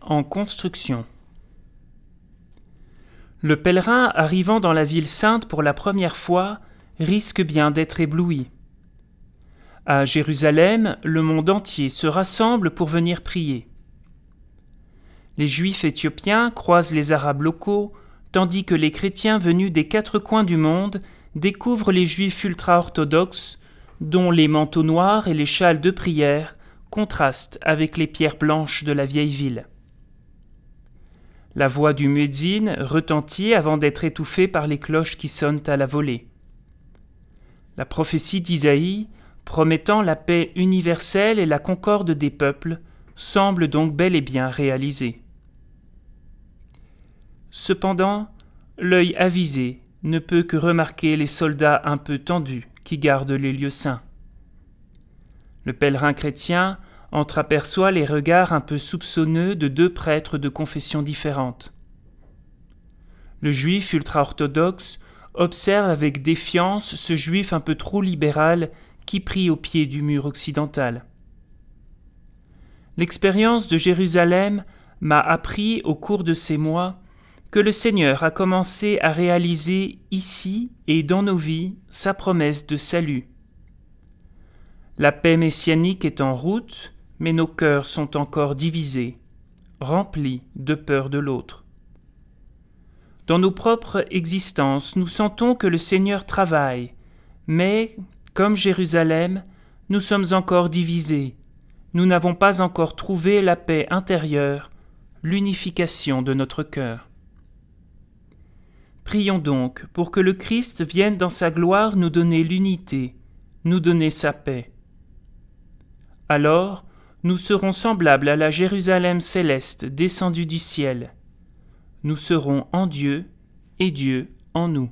En construction. Le pèlerin arrivant dans la ville sainte pour la première fois risque bien d'être ébloui. À Jérusalem, le monde entier se rassemble pour venir prier. Les Juifs éthiopiens croisent les Arabes locaux, tandis que les chrétiens venus des quatre coins du monde découvrent les Juifs ultra-orthodoxes, dont les manteaux noirs et les châles de prière contrastent avec les pierres blanches de la vieille ville. La voix du muezzin retentit avant d'être étouffée par les cloches qui sonnent à la volée. La prophétie d'Isaïe, promettant la paix universelle et la concorde des peuples, semble donc bel et bien réalisée. Cependant, l'œil avisé ne peut que remarquer les soldats un peu tendus qui gardent les lieux saints. Le pèlerin chrétien entreaperçoit les regards un peu soupçonneux de deux prêtres de confessions différentes. Le juif ultra-orthodoxe observe avec défiance ce juif un peu trop libéral qui prie au pied du mur occidental. L'expérience de Jérusalem m'a appris au cours de ces mois que le Seigneur a commencé à réaliser ici et dans nos vies sa promesse de salut. La paix messianique est en route, mais nos cœurs sont encore divisés, remplis de peur de l'autre. Dans nos propres existences, nous sentons que le Seigneur travaille, mais, comme Jérusalem, nous sommes encore divisés, nous n'avons pas encore trouvé la paix intérieure, l'unification de notre cœur. Prions donc pour que le Christ vienne dans sa gloire nous donner l'unité, nous donner sa paix. Alors, nous serons semblables à la Jérusalem céleste descendue du ciel. Nous serons en Dieu et Dieu en nous.